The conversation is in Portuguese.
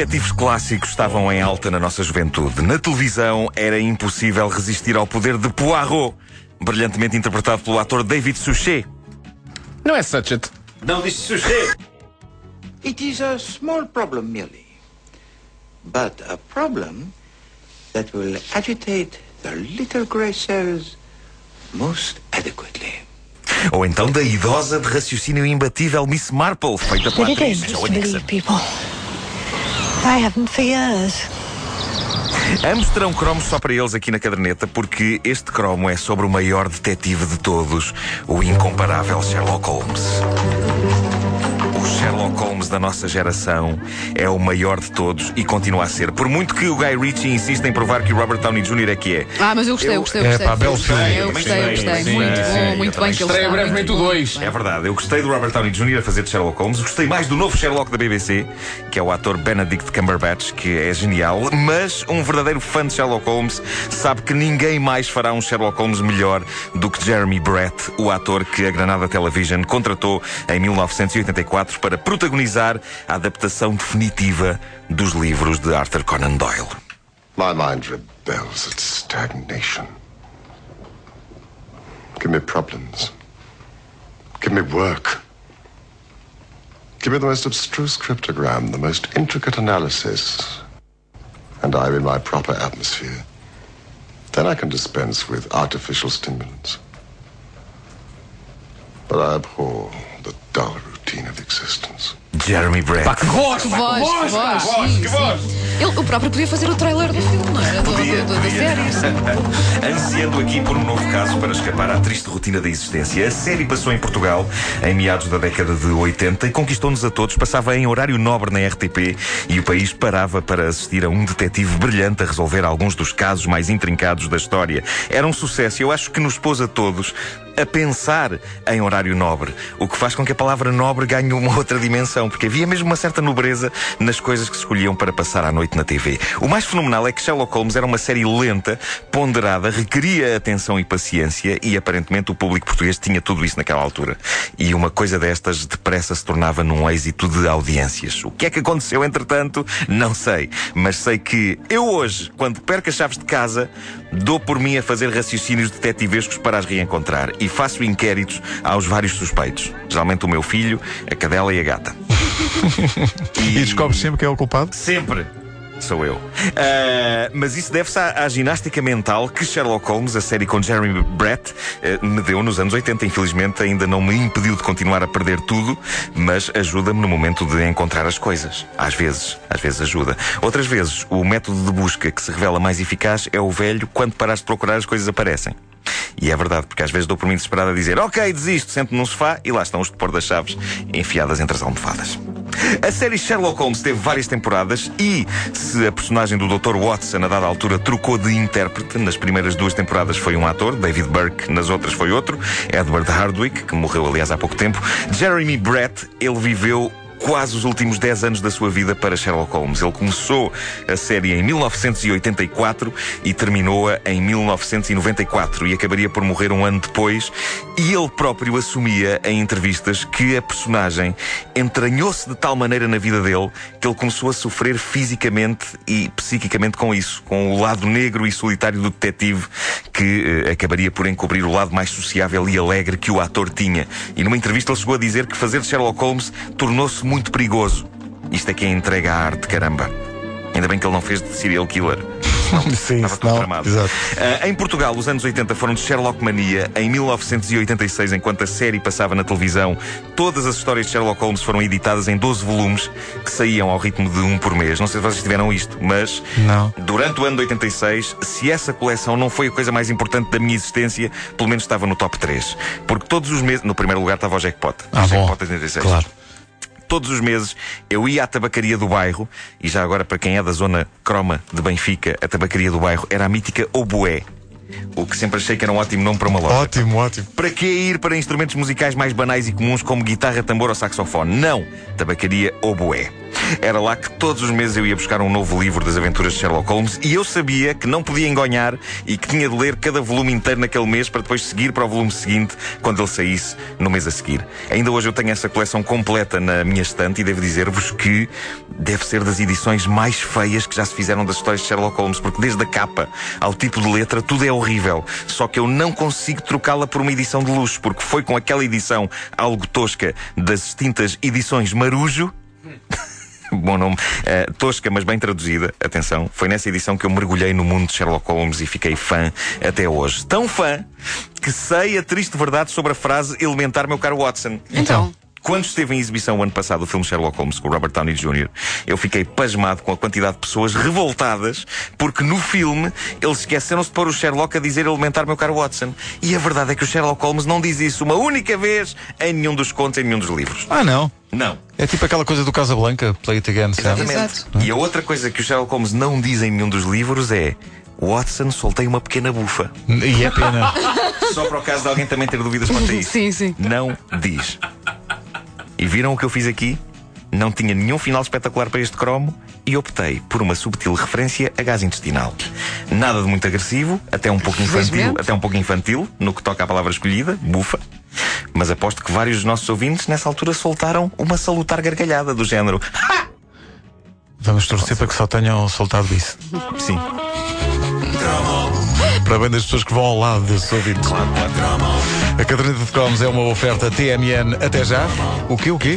Detetives clássicos estavam em alta na nossa juventude. Na televisão era impossível resistir ao poder de Poirot, brilhantemente interpretado pelo ator David Suchet. Não é such it. Não disse Suchet! It is a small problem merely, but a problem that will agitate the little grey cells most adequately. Ou então da idosa de raciocínio imbatível Miss Marple, feita pela atriz dangerous Joan to Nixon. believe people. I haven't for years. Terão cromos só para eles aqui na caderneta, porque este cromo é sobre o maior detetive de todos, o incomparável Sherlock Holmes. O Sherlock Holmes da nossa geração é o maior de todos e continua a ser. Por muito que o Guy Ritchie insista em provar que o Robert Downey Jr. é que é. Ah, mas eu gostei, eu gostei, É, gostei. pá, belo filme. Eu gostei, eu gostei. Sim, Muito sim, bom, muito bem que ele Estreia brevemente o muito bom. 2. É verdade, eu gostei do Robert Downey Jr. a fazer de Sherlock Holmes, gostei mais do novo Sherlock da BBC, que é o ator Benedict Cumberbatch, que é genial, mas um verdadeiro fã de Sherlock Holmes sabe que ninguém mais fará um Sherlock Holmes melhor do que Jeremy Brett, o ator que a Granada Television contratou em 1984 para protagonizar a adaptação definitiva dos livros de Arthur Conan Doyle. My mind rebels at stagnation. Give me problems. Give me work. Give me the most abstruse cryptogram, the most intricate analysis. And I'm in my proper atmosphere. Then I can dispense with artificial stimulants. But I abhor Jeremy Brett. Pá, que voz! Que voz, que voz, pá, sim, que voz! Ele, o próprio podia fazer o trailer do filme, não era? Do, Podia, do- do- da podia. série. Ansiando aqui por um novo caso para escapar à triste rotina da existência. A série passou em Portugal em meados da década de 80 e conquistou-nos a todos. Passava em horário nobre na RTP e o país parava para assistir a um detetive brilhante a resolver alguns dos casos mais intrincados da história. Era um sucesso e eu acho que nos pôs a todos a pensar em horário nobre, o que faz com que a palavra nobre ganhe uma outra dimensão, porque havia mesmo uma certa nobreza nas coisas que se escolhiam para passar à noite na TV. O mais fenomenal é que Sherlock Holmes era uma série lenta, ponderada, requeria atenção e paciência e aparentemente o público português tinha tudo isso naquela altura. E uma coisa destas depressa se tornava num êxito de audiências. O que é que aconteceu entretanto? Não sei, mas sei que eu hoje, quando perco as chaves de casa, dou por mim a fazer raciocínios detetivescos para as reencontrar e faço inquéritos aos vários suspeitos. Geralmente o meu filho, a cadela e a gata. E descobre sempre que é o culpado? Sempre. Sou eu. Ah, mas isso deve-se à, à ginástica mental que Sherlock Holmes, a série com Jeremy Brett, eh, me deu nos anos 80. Infelizmente, ainda não me impediu de continuar a perder tudo, mas ajuda-me no momento de encontrar as coisas. Às vezes, às vezes ajuda. Outras vezes, o método de busca que se revela mais eficaz é o velho quando parares de procurar as coisas aparecem. E é verdade, porque às vezes dou por mim desesperado a dizer Ok, desisto, sento-me num sofá e lá estão os de pôr das chaves enfiadas entre as almofadas. A série Sherlock Holmes teve várias temporadas e, se a personagem do Dr. Watson a dada altura trocou de intérprete, nas primeiras duas temporadas foi um ator, David Burke, nas outras foi outro, Edward Hardwick, que morreu aliás há pouco tempo. Jeremy Brett, ele viveu quase os últimos 10 anos da sua vida para Sherlock Holmes. Ele começou a série em 1984 e terminou-a em 1994 e acabaria por morrer um ano depois. E ele próprio assumia em entrevistas que a personagem entranhou-se de tal maneira na vida dele que ele começou a sofrer fisicamente e psiquicamente com isso, com o lado negro e solitário do detetive que eh, acabaria por encobrir o lado mais sociável e alegre que o ator tinha. E numa entrevista ele chegou a dizer que fazer Sherlock Holmes tornou-se muito perigoso. Isto é que é entrega à arte, caramba. Ainda bem que ele não fez de serial killer. Sim, Estava tudo tramado. exato. Ah, em Portugal, os anos 80 foram de Sherlock Mania. Em 1986, enquanto a série passava na televisão, todas as histórias de Sherlock Holmes foram editadas em 12 volumes que saíam ao ritmo de um por mês. Não sei se vocês tiveram isto, mas Não. durante o ano de 86, se essa coleção não foi a coisa mais importante da minha existência, pelo menos estava no top 3. Porque todos os meses, no primeiro lugar estava o Jackpot. Ah, o bom. Jackpot 86. Claro. Todos os meses eu ia à tabacaria do bairro, e já agora para quem é da zona croma de Benfica, a tabacaria do bairro era a mítica Oboé. O que sempre achei que era um ótimo nome para uma loja. Ótimo, ótimo. Para que ir para instrumentos musicais mais banais e comuns como guitarra, tambor ou saxofone? Não! Tabacaria Oboé. Era lá que todos os meses eu ia buscar um novo livro das aventuras de Sherlock Holmes e eu sabia que não podia engonhar e que tinha de ler cada volume inteiro naquele mês para depois seguir para o volume seguinte quando ele saísse no mês a seguir. Ainda hoje eu tenho essa coleção completa na minha estante e devo dizer-vos que deve ser das edições mais feias que já se fizeram das histórias de Sherlock Holmes, porque desde a capa ao tipo de letra tudo é horrível. Só que eu não consigo trocá-la por uma edição de luxo, porque foi com aquela edição algo tosca das extintas edições Marujo. Bom nome. Uh, tosca, mas bem traduzida. Atenção. Foi nessa edição que eu mergulhei no mundo de Sherlock Holmes e fiquei fã até hoje. Tão fã que sei a triste verdade sobre a frase elementar, meu caro Watson. Então. Quando esteve em exibição o ano passado o filme Sherlock Holmes com o Robert Downey Jr., eu fiquei pasmado com a quantidade de pessoas revoltadas porque no filme eles esqueceram-se de pôr o Sherlock a dizer elementar meu caro Watson. E a verdade é que o Sherlock Holmes não diz isso uma única vez em nenhum dos contos, em nenhum dos livros. Ah, não. Não. É tipo aquela coisa do Casablanca, Play It Again, sabe? Exatamente. Exato. E a outra coisa que o Sherlock Holmes não diz em nenhum dos livros é Watson, soltei uma pequena bufa. E é pena. Só para o caso de alguém também ter dúvidas quanto a isso. Sim, sim. Não diz. E viram o que eu fiz aqui? Não tinha nenhum final espetacular para este cromo e optei por uma subtil referência a gás intestinal. Nada de muito agressivo, até um pouco infantil, até um pouco infantil, no que toca à palavra escolhida, bufa. Mas aposto que vários dos nossos ouvintes nessa altura soltaram uma salutar gargalhada do género. Vamos torcer para que só tenham soltado isso. Sim, Para bem das pessoas que vão ao lado desses ouvintes. A caderneta de cromos é uma oferta TMN até já. O quê, o quê?